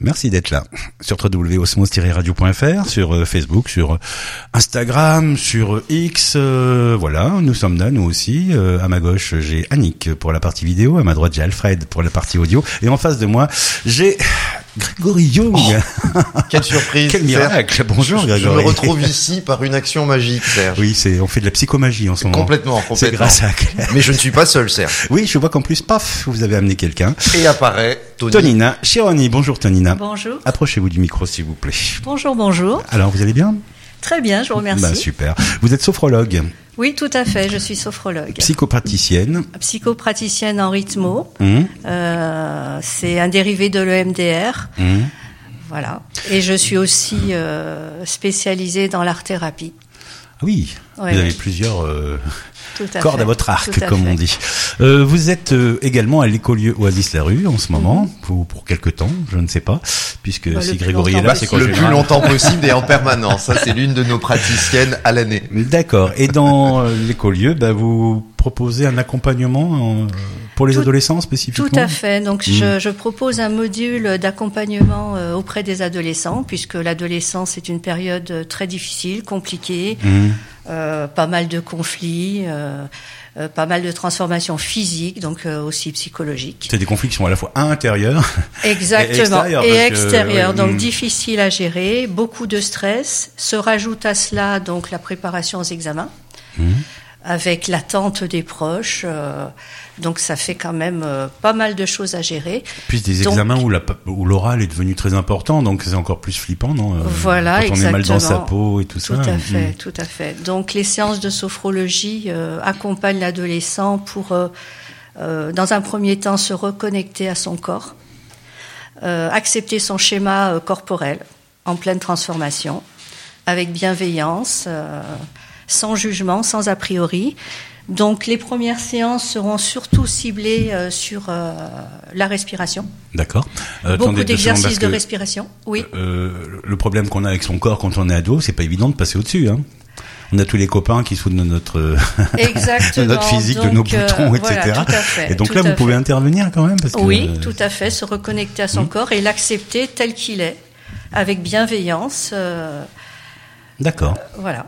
Merci d'être là sur www.osmos-radio.fr, sur euh, Facebook, sur euh, Instagram, sur euh, X. voilà, nous sommes là, nous aussi. à ma gauche, j'ai Annick pour la partie vidéo. À ma droite, j'ai Alfred pour la partie audio. Et en face de moi, j'ai Grégory Young. Oh, quelle surprise. Quel miracle. Bonjour Grégory. Je me retrouve ici par une action magique, Serge. Oui, c'est, on fait de la psychomagie en ce moment. Complètement, complètement. C'est grâce à Claire. Mais je ne suis pas seul, Serge. Oui, je vois qu'en plus, paf, vous avez amené quelqu'un. Et apparaît Tony. Tonina Chironi. Bonjour Tonina. Bonjour. Approchez-vous du micro, s'il vous plaît. Bonjour, bonjour. Alors, vous allez bien? Très bien, je vous remercie. Bah, super. Vous êtes sophrologue. Oui, tout à fait, je suis sophrologue. Psychopraticienne. Psychopraticienne en rythmo. Hum, Euh, c'est un dérivé de l'EMDR. hum. Voilà. Et je suis aussi euh, spécialisée dans l'art-thérapie. Ah Oui, Ouais, vous avez plusieurs euh, à cordes fait. à votre arc, à comme fait. on dit. Euh, vous êtes euh, également à l'écolieu Oasis la rue en ce moment, Mhm. ou pour quelque temps, je ne sais pas, puisque Bah, si Grégory est là, c'est Le plus longtemps possible et en permanence. Ça, c'est l'une de nos praticiennes à l'année. D'accord. Et dans euh, l'écolieu, bah, vous proposez un accompagnement euh, pour les Tout- adolescents spécifiquement Tout à fait. Donc, Mm. je, je propose un module d'accompagnement euh, auprès des adolescents, puisque l'adolescence est une période très difficile, compliquée, Hum. euh, pas mal de conflits, euh, euh, pas mal de transformations physiques, donc euh, aussi psychologiques. C'est des conflits qui sont à la fois intérieurs Exactement. Et parce que, extérieur, oui, donc mm. difficile à gérer, beaucoup de stress. Se rajoute à cela donc la préparation aux examens, Mhm. Avec l'attente des proches. euh, donc ça fait quand même euh, pas mal de choses à gérer. Puis des Donc- examens où l'oral est devenu très important, donc c'est encore plus flippant, non Euh, Voilà, Quand on est mal dans sa peau et tout, Tout ça. à fait, Hum. tout à fait. Donc les séances de sophrologie accompagnent l'adolescent pour, dans un premier temps, se reconnecter à son corps, accepter son schéma corporel en pleine transformation, avec bienveillance, sans jugement, sans a priori. Donc les premières séances seront surtout ciblées euh, sur euh, la respiration, D'accord. Euh, beaucoup d'exercices de respiration. Oui. euh, le problème qu'on a avec son corps quand on est ado, c'est pas évident de passer au-dessus. Hein. On a tous les copains qui de notre, Exactement. notre physique, de nos euh, boutons, etc. voilà, tout à fait, et donc tout là, vous pouvez fait. intervenir quand même parce que, Oui, tout à fait, se reconnecter à son Hmm. corps et l'accepter tel qu'il est, avec bienveillance. euh, D'accord. voilà.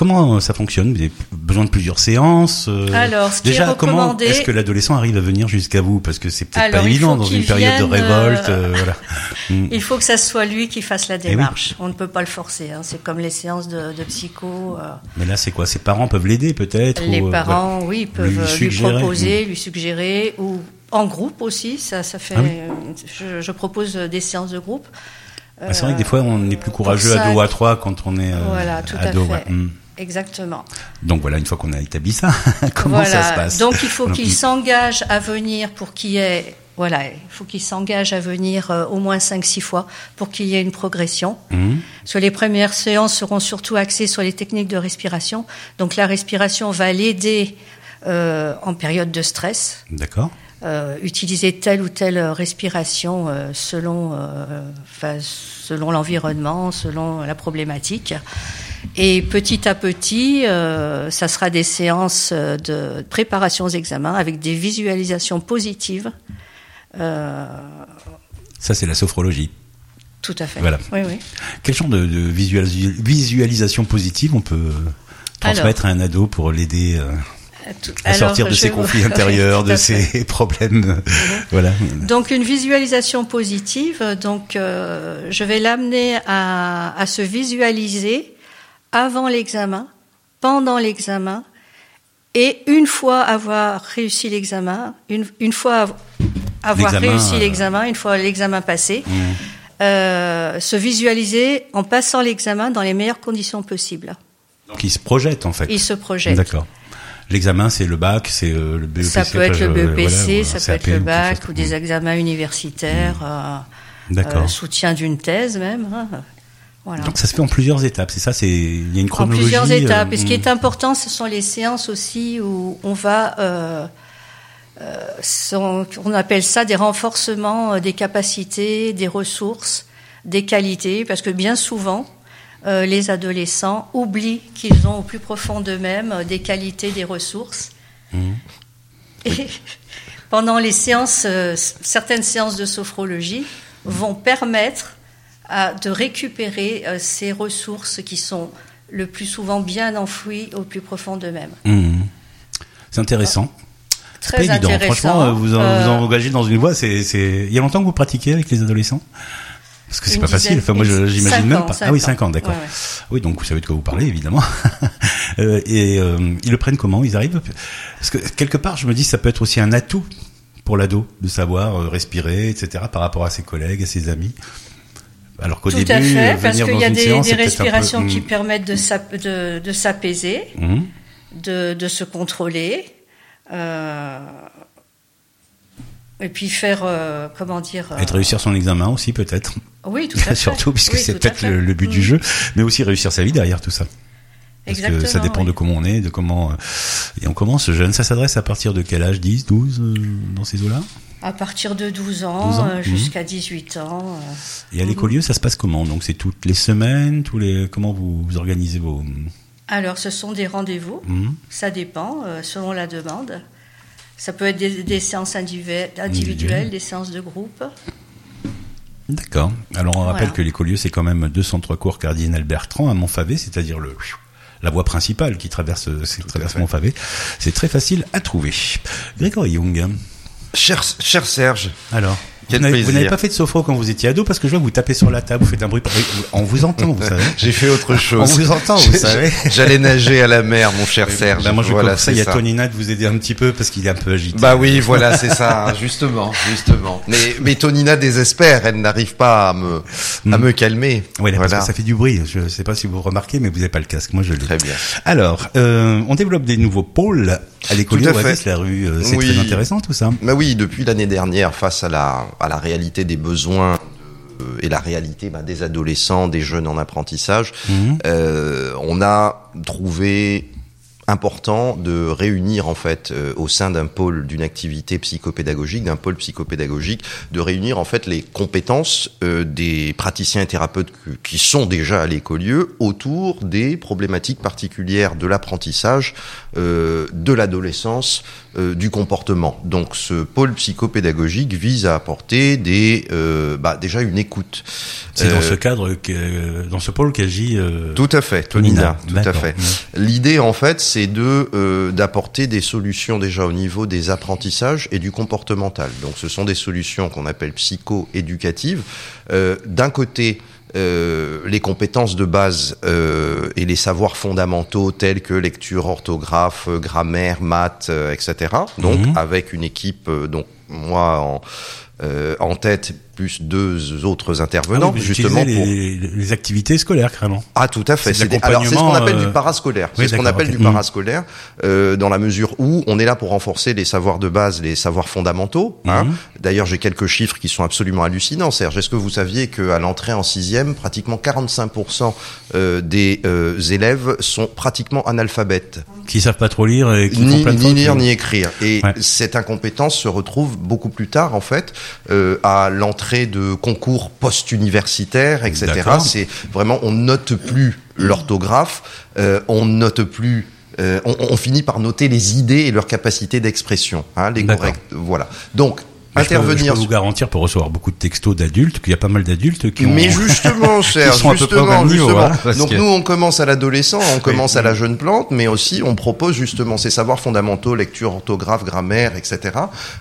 Comment ça fonctionne? Vous avez besoin de plusieurs séances euh, Alors, ce qui Déjà, comment est-ce que l'adolescent arrive à venir jusqu'à vous? Parce que c'est peut-être pas évident dans une période de révolte. euh, euh, voilà. Mm. Il faut que ça soit lui qui fasse la Eh oui. démarche. On ne peut pas le forcer. hein. C'est comme les séances de, de psycho. euh, Mais là, c'est quoi? Ses parents peuvent l'aider peut-être les ou, parents, oui, peuvent Lui proposer, lui suggérer, ou en groupe aussi. Ça, ça fait. Ah oui. je, je propose des séances de groupe. Ah, c'est vrai que des fois, on est plus courageux à deux ou à trois quand on est euh, Voilà, tout à fait. ouais. Mm. Exactement. Donc voilà, une fois qu'on a établi ça, comment voilà. ça se passe Donc il faut qu'il s'engage à venir pour qu'il y ait voilà, il faut qu'il s'engage à venir euh, au moins 5-6 fois pour qu'il y ait une progression. Mm. Parce que les premières séances seront surtout axées sur les techniques de respiration. Donc la respiration va l'aider euh, en période de stress. D'accord. Euh, utiliser telle ou telle respiration selon, enfin, selon l'environnement, selon la problématique. Et petit à petit, euh, ça sera des séances euh, de préparation aux examens avec des visualisations positives. Euh, Ça, c'est la sophrologie. tout à fait. Voilà. Oui, oui. Quel genre de, de visualis- visualisation positive on peut transmettre à un ado pour l'aider euh, à sortir de ses conflits intérieurs, de ses problèmes euh, Voilà. Donc une visualisation positive, donc je vais l'amener à, à se visualiser avant l'examen, pendant l'examen, et une fois avoir réussi l'examen, une, une fois av- avoir réussi euh, l'examen, une fois l'examen passé, euh, se visualiser en passant l'examen dans les meilleures conditions possibles. Donc il se projette en fait. Il se projette. D'accord. L'examen, c'est le bac, c'est euh, le BEPC. Ça peut être le BEPC, voilà, ça peut être le bac ou des examens universitaires, euh, D'accord. euh, soutien d'une thèse même. hein. Voilà. Donc ça se fait en plusieurs étapes, c'est ça C'est il y a une En chronologie. plusieurs étapes. euh, Et ce qui est mm. important, ce sont les séances aussi où on va, euh, euh, sont- on appelle ça des renforcements euh, des capacités, des ressources, des qualités, parce que bien souvent, euh, les adolescents oublient qu'ils ont au plus profond d'eux-mêmes des qualités, des ressources. Mhm. Et pendant les séances, euh, certaines séances de sophrologie, vont permettre à- de récupérer euh, ces ressources qui sont le plus souvent bien enfouies au plus profond d'eux-mêmes. Mhm. C'est intéressant. C'est Très pas évident. intéressant. Franchement, euh, vous en, Euh, vous en engagez dans une voie. C'est, c'est. Il y a longtemps que vous pratiquez avec les adolescents? Parce que c'est Une pas facile. Enfin, moi, j'imagine même ans, pas. cinq ah oui, ans. 5 ans, d'accord. Ouais, ouais. Oui, donc vous savez de quoi vous parlez, évidemment. Euh, et euh, ils le prennent comment? Ils arrivent? Parce que quelque part, je me dis, ça peut être aussi un atout pour l'ado de savoir euh, respirer, etc. Par rapport à ses collègues, à ses amis. Alors qu'au Tout début, à fait, euh, parce qu'il y a des, séance, peu- respirations qui Mhm. permettent de s'ap- de, de s'apaiser, Mhm. de, de se contrôler, euh, et puis faire, euh, comment dire... Et de réussir son examen aussi, peut-être. Oui, tout à fait. Surtout, puisque Oui, c'est peut-être le, le but du Mhm. jeu, mais aussi réussir sa vie derrière tout ça. Parce Exactement. que ça dépend oui. de comment on est, de comment... Et on commence jeune. Ça s'adresse à partir de quel âge 10, 12, euh, dans ces eaux-là? À partir de 12 ans, 12 ans, euh, mhm. jusqu'à 18 ans. euh. Et à l'écolieu, ça se passe comment Donc c'est toutes les semaines, tous les... Comment vous, vous organisez vos... Alors, ce sont des rendez-vous. Mhm. Ça dépend, euh, selon la demande. Ça peut être des, des séances individuelles, des séances de groupe. D'accord. Alors on rappelle Voilà. que l'écolieu, c'est quand même 203 cours Cardinal Bertrand à Montfavet, c'est-à-dire le la voie principale qui traverse, qui traverse. Montfavet. C'est très facile à trouver. Grégory Young, Cher, cher Serge, alors Quel vous n'avez- vous plaisir. n'avez pas fait de sophro quand vous étiez ado parce que je vois que vous tapez sur la table, vous faites un bruit. On vous entend, vous savez. j'ai fait autre chose. On vous entend, vous savez. J'allais nager à la mer, mon cher Serge. Bah, moi, je voilà, ça. Il y a Nat de vous aider un petit peu parce qu'il est un peu agité. Bah oui, voilà, c'est ça, justement, justement. Mais, mais Tonina désespère, elle n'arrive pas à me, à Mm. me calmer. Oui, parce voilà. que ça fait du bruit. Je sais pas si vous remarquez, mais vous n'avez pas le casque. Moi, je l'ai. Très bien. Alors, euh, on développe des nouveaux pôles à l'école fait. la rue. euh, c'est Oui. très intéressant tout ça. Bah oui, depuis l'année dernière, face à la, à la réalité des besoins et la réalité bah, des adolescents, des jeunes en apprentissage, Mhm. euh, on a trouvé important de réunir en fait euh, au sein d'un pôle d'une activité psychopédagogique, d'un pôle psychopédagogique, de réunir en fait les compétences euh, des praticiens et thérapeutes qui sont déjà à l'écolieu autour des problématiques particulières de l'apprentissage, euh, de l'adolescence, du comportement. Donc ce pôle psychopédagogique vise à apporter des bah, déjà une écoute. C'est dans ce cadre, que, dans ce pôle qu'agit tout à fait, Tonina, tout à fait. L'idée, en fait, c'est de euh, d'apporter des solutions déjà au niveau des apprentissages et du comportemental. Donc, ce sont des solutions qu'on appelle psycho-éducatives. Euh, D'un côté, euh, les compétences de base euh, et les savoirs fondamentaux tels que lecture, orthographe, grammaire, maths, euh, etc. Donc, Mhm. avec une équipe, donc moi en en tête plus deux autres Ah intervenants, oui, vous justement utilisez pour les, les activités scolaires, carrément. ah tout à fait. C'est des- Alors c'est ce qu'on appelle euh, du parascolaire. oui, C'est ce qu'on appelle ok. du Mm. parascolaire euh, dans la mesure où on est là pour renforcer les savoirs de base, les savoirs fondamentaux. hein. Mhm. D'ailleurs, j'ai quelques chiffres qui sont absolument hallucinants. Serge, est-ce que vous saviez qu'à l'entrée en sixième, pratiquement 45% euh, des euh, élèves sont pratiquement analphabètes, Qui savent pas trop lire et qui ni, ni lire ni écrire. Et Ouais. cette incompétence se retrouve beaucoup plus tard, en fait, euh, à l'entrée de concours post-universitaires, etc. C'est vraiment, on note plus l'orthographe, euh, on note plus. euh, on, on finit par noter les idées et leur capacité d'expression, hein, les D'accord. corrects. Voilà. Donc Mais je peux- intervenir. Je peux, vous garantir pour recevoir beaucoup de textos d'adultes qu'il y a pas mal d'adultes qui ont. Mais justement, cher, justement, niveau, justement. hein, Donc que- nous, on commence à l'adolescent, on commence à la jeune plante, mais aussi on propose justement ces savoirs fondamentaux, lecture, orthographe, grammaire, etc.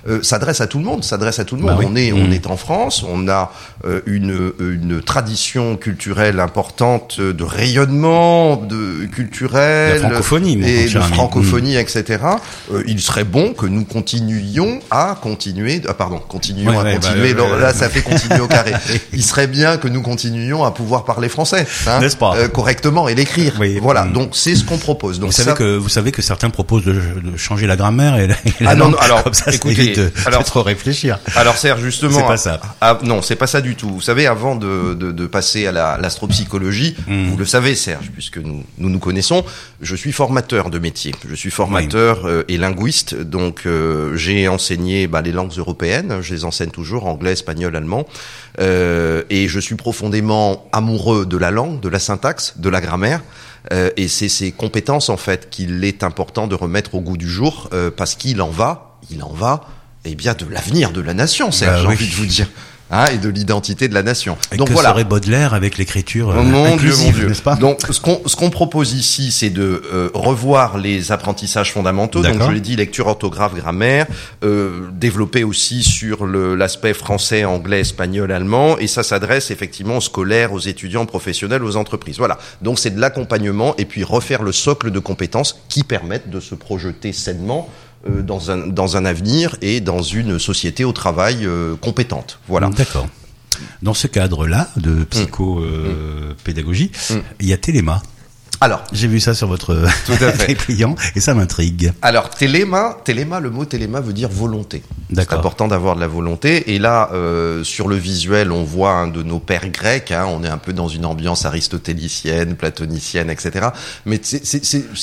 Euh, s'adresse à tout le monde, s'adresse à tout le monde. Bah oui. On est, Mmh. on est en France, on a euh, une une tradition culturelle importante de rayonnement, de culturel, La francophonie, mon et de francophonie, etc. Euh, il serait bon que nous continuions à continuer, pardon, continuions Ouais, à ouais, bah, continuer. là, ça fait continuer au carré. Il serait bien que nous continuions à pouvoir parler français, hein, N'est-ce pas euh, correctement et l'écrire. Oui. Voilà. Mm. Donc c'est ce qu'on propose. Donc Vous savez ça- que vous savez que certains proposent de, de changer la grammaire et la, et la Ah non, langue. non, alors, comme ça, écoutez, de, alors- de trop réfléchir. Alors Serge, justement, C'est pas ça. ah, non, c'est pas ça du tout. Vous savez, avant de, de, de passer à la- l'astropsychologie, Mm. vous le savez, Serge, puisque nous, nous nous connaissons, je suis formateur de métier. Je suis formateur euh, et linguiste, donc euh, j'ai enseigné bah, les langues européennes. Je les enseigne toujours anglais, espagnol, allemand, Euh, et je suis profondément amoureux de la langue, de la syntaxe, de la grammaire. Euh, et c'est ces compétences en fait qu'il est important de remettre au goût du jour, euh, parce qu'il en va, il en va, eh bien, de l'avenir de la nation, Serge. Bah j'ai oui. envie de vous dire. Hein, et de l'identité de la nation. Et Donc que voilà. serait Baudelaire avec l'écriture euh, mon inclusive, n'est-ce pas Donc, ce qu'on ce qu'on propose ici, c'est de euh, revoir les apprentissages fondamentaux. Donc, je l'ai dit, lecture, orthographe, grammaire, euh, développer aussi sur l'aspect français, anglais, espagnol, allemand, et ça s'adresse effectivement aux scolaires, aux étudiants, professionnels, aux entreprises. Voilà. Donc, c'est de l'accompagnement et puis refaire le socle de compétences qui permettent de se projeter sainement dans un dans un avenir et dans une société au travail euh, compétente. Voilà. D'accord. Dans ce cadre-là de psycho-pédagogie, il y a Téléma. Alors, J'ai vu ça sur votre Tout à fait. client et ça m'intrigue. Alors, téléma, téléma, le mot téléma veut dire volonté. C'est important d'avoir de la volonté. Et là, euh, sur le visuel, on voit un de nos pères grecs. Hein, on est un peu dans une ambiance aristotélicienne, platonicienne, etc. Mais c'est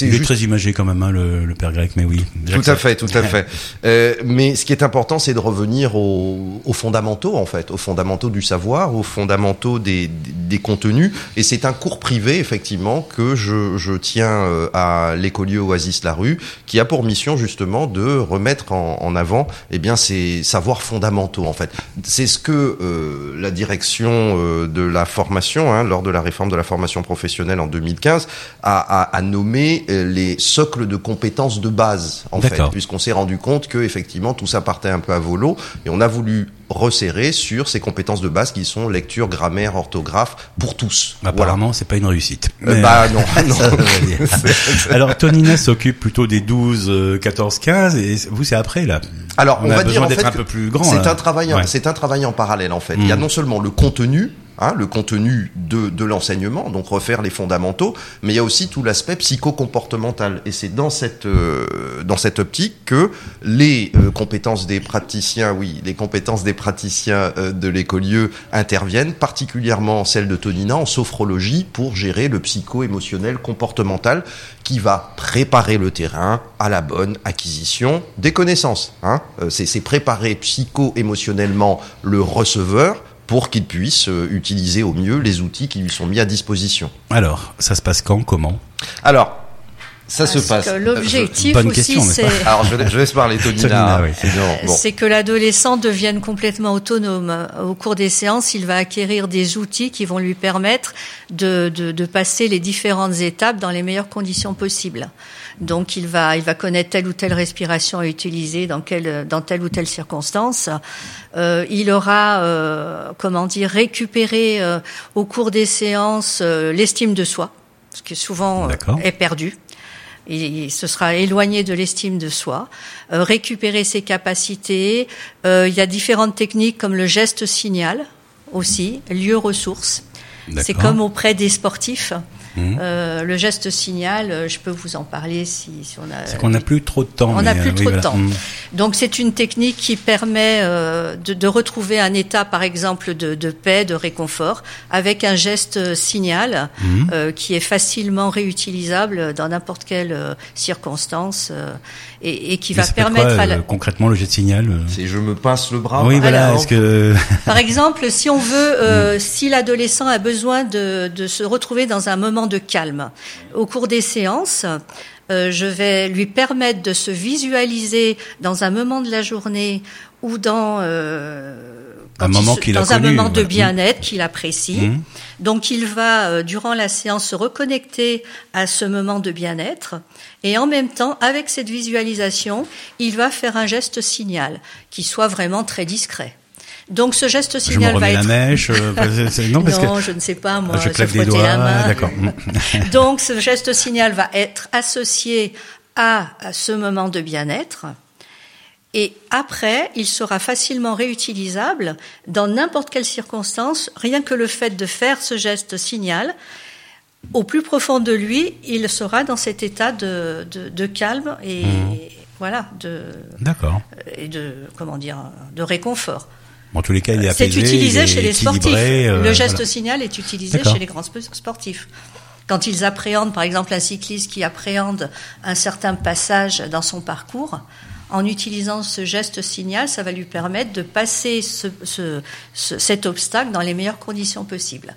est très imagé quand même, hein, le, le père grec, mais oui. tout à fait, tout à fait. Euh, mais ce qui est important, c'est de revenir aux, aux fondamentaux, en fait, aux fondamentaux du savoir, aux fondamentaux des, des contenus. Et c'est un cours privé, effectivement, que je, je tiens euh, à l'écolieu Oasis la rue, qui a pour mission justement de remettre en, en avant, eh bien, ces savoirs fondamentaux, en fait. C'est ce que euh, la direction euh, de la formation, hein, lors de la réforme de la formation professionnelle en 2015, a, a, a nommé les socles de compétences de base, en fait, puisqu'on s'est rendu compte que effectivement tout ça partait un peu à volo, et on a voulu resserrer sur ces compétences de base qui sont lecture, grammaire, orthographe pour tous. Apparemment, c'est pas une réussite. Voilà. Euh, Mais, bah non, non. dire. Alors, Tonina s'occupe plutôt des 12, euh, 14, 15, et vous, c'est après, là. Alors, on, On a va besoin dire en fait un peu plus grand, C'est un travail, Ouais. c'est un travail en parallèle en fait. Il y a Mm. non seulement le contenu, hein, le contenu de, de l'enseignement, donc refaire les fondamentaux, mais il y a aussi tout l'aspect psycho-comportemental. Et c'est dans cette euh, dans cette optique que les euh, compétences des praticiens, oui, les compétences des praticiens euh, de l'écolieu interviennent, particulièrement celles de Tonina en sophrologie pour gérer le psycho-émotionnel comportemental qui va préparer le terrain à la bonne acquisition des connaissances. Hein. Euh, c'est préparer psycho-émotionnellement le receveur pour qu'il puisse euh, utiliser au mieux les outils qui lui sont mis à disposition. Alors, ça se passe quand, comment? Alors, ça se Parce passe. que euh, L'objectif bonne aussi, c'est Alors, je, laisse- je laisse parler Tonina. Tonina, oui. bon. c'est que l'adolescent devienne complètement autonome. Au cours des séances, il va acquérir des outils qui vont lui permettre de, de, de passer les différentes étapes dans les meilleures conditions possibles. Donc, il va, il va connaître telle ou telle respiration à utiliser dans, quelle, dans telle ou telle circonstance. Euh, il aura, euh, comment dire, récupéré euh, au cours des séances euh, l'estime de soi, ce qui souvent euh, est perdu. Il, se sera éloigné de l'estime de soi, euh, récupérer ses capacités. Euh, il y a différentes techniques comme le geste signal aussi, lieu ressource. C'est comme auprès des sportifs. Mhm. Euh, le geste signal, je peux vous en parler si, si on a. C'est qu'on n'a plus trop de temps. On n'a plus oui, trop de temps. Mm. Donc c'est une technique qui permet euh, de, de retrouver un état, par exemple, de, de paix, de réconfort, avec un geste signal Mhm. euh, qui est facilement réutilisable dans n'importe quelle euh, circonstance euh, et, et qui Mais va permettre quoi, à la... euh, concrètement le de signal euh C'est je me pince le bras. Oui, par voilà. Est-ce que Par exemple, si on veut, Mm. euh, si l'adolescent a besoin de, de se retrouver dans un moment de calme, au cours des séances, euh, je vais lui permettre de se visualiser dans un moment de la journée ou dans euh, Un moment se- qu'il a dans un connu, moment de bien-être qu'il apprécie. Mhm. Donc il va euh, durant la séance se reconnecter à ce moment de bien-être et en même temps avec cette visualisation, il va faire un geste signal qui soit vraiment très discret. Donc ce geste je me signal va la être mèche euh, Non, parce non, que je ne sais pas moi, je claque des doigts. la main. D'accord. Donc ce geste signal va être associé à, ce moment de bien-être. Et après, il sera facilement réutilisable dans n'importe quelle circonstance, rien que le fait de faire ce geste signal. Au plus profond de lui, il sera dans cet état de, de, de calme et Mhm. voilà de D'accord. et de comment dire de réconfort. En tous les cas, il est C'est utilisé il chez les sportifs. équilibré, euh, le geste voilà. signal est utilisé chez les grands sp- sportifs. Quand ils appréhendent, par exemple, un cycliste qui appréhende un certain passage dans son parcours, en utilisant ce geste signal, ça va lui permettre de passer ce- ce- ce- cet obstacle dans les meilleures conditions possibles.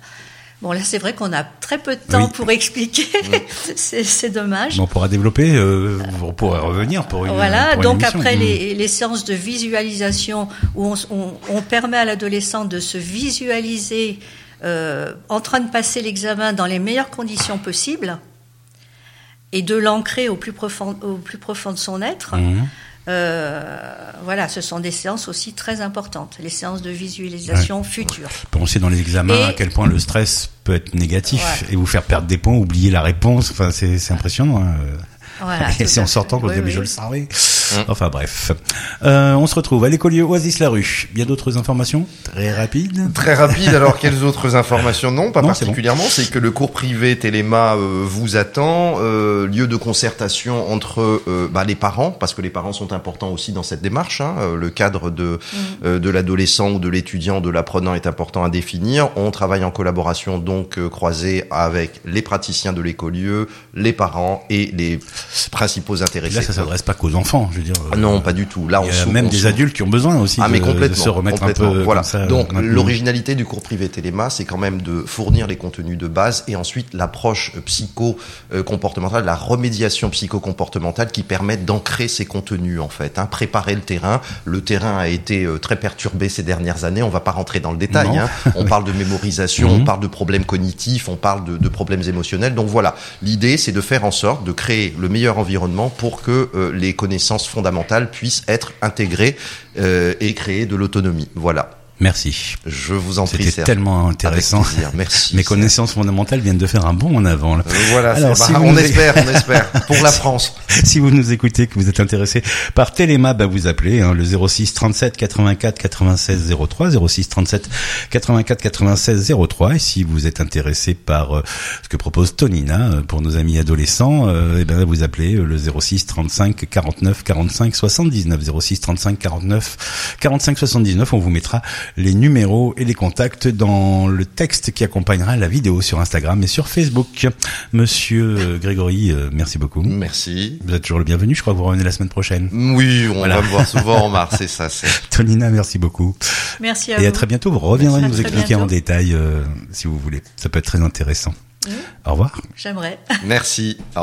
Bon, là, c'est vrai qu'on a très peu de temps Oui. pour expliquer. c'est c'est dommage. On pourra développer, euh, on pourra revenir pour une Voilà, pour une donc après les, les séances de visualisation où on, on- on permet à l'adolescent de se visualiser euh, en train de passer l'examen dans les meilleures conditions possibles et de l'ancrer au plus profond, au plus profond de son être. Mhm. Euh, voilà, ce sont des séances aussi très importantes, les séances de visualisation future. penser dans les examens Et- à quel point le stress peut être négatif Ouais. et vous faire perdre des points, oublier la réponse. Enfin, c'est impressionnant. hein. Voilà, et c'est en sortant qu'on Oui, je le savais. Enfin bref. Euh, on se retrouve à l'écolier Oasis la rue. Il y a d'autres informations Très rapides. Très rapide, alors quelles autres informations Non, pas Non, c'est particulièrement. C'est que le cours privé Téléma euh, vous attend, euh, lieu de concertation entre euh, bah, les parents, parce que les parents sont importants aussi dans cette démarche. Hein, euh, le cadre de, euh, de l'adolescent ou de l'étudiant, de l'apprenant est important à définir. On travaille en collaboration donc euh, croisée avec les praticiens de l'écolieu, les parents et les principaux intéressés. Là, ça s'adresse pas qu'aux enfants, je veux dire. Ah Non, pas du tout. Là, Il y on a même on des adultes qui ont besoin aussi Ah de, mais de complètement, se remettre un peu voilà. comme ça. Donc l'originalité du cours privé Téléma, c'est quand même de fournir les contenus de base et ensuite l'approche psycho-comportementale, la remédiation psycho-comportementale qui permet d'ancrer ces contenus en fait, hein, préparer le terrain. Le terrain a été euh, très perturbé ces dernières années. On va pas rentrer dans le détail. Hein. On parle de mémorisation, Mhm. on parle de problèmes cognitifs, on parle de, de problèmes émotionnels. Donc voilà, l'idée c'est de faire en sorte de créer le meilleur environnement pour que euh, les connaissances fondamentales puissent être intégrées euh, et créer de l'autonomie. Voilà. Merci. Je vous en prie, C'était tellement intéressant. Merci. Mes connaissances fondamentales viennent de faire un bond en avant. Là. Euh, Voilà, Alors, si bah, vous on nous- espère, on espère. Pour la France. si vous nous écoutez, que vous êtes intéressé par Téléma, bah vous appelez hein, le 06 37 84 96 03, 06 37 84 96 03. Et si vous êtes intéressé par euh, ce que propose Tonina euh, pour nos amis adolescents, euh, eh ben vous appelez le 06 35 49 45 79, 06 35 49 45 79. On vous mettra les numéros et les contacts dans le texte qui accompagnera la vidéo sur Instagram et sur Facebook. Monsieur Grégory, euh, merci beaucoup. Merci. Vous êtes toujours le bienvenu, je crois que vous revenez la semaine prochaine. Oui, on Voilà. va me voir souvent en mars, c'est ça, c'est. Tonina, merci beaucoup. Merci à Et vous. à très bientôt, vous reviendrez nous expliquer en détail euh, si vous voulez. Ça peut être très intéressant. Au revoir. J'aimerais. Merci. Au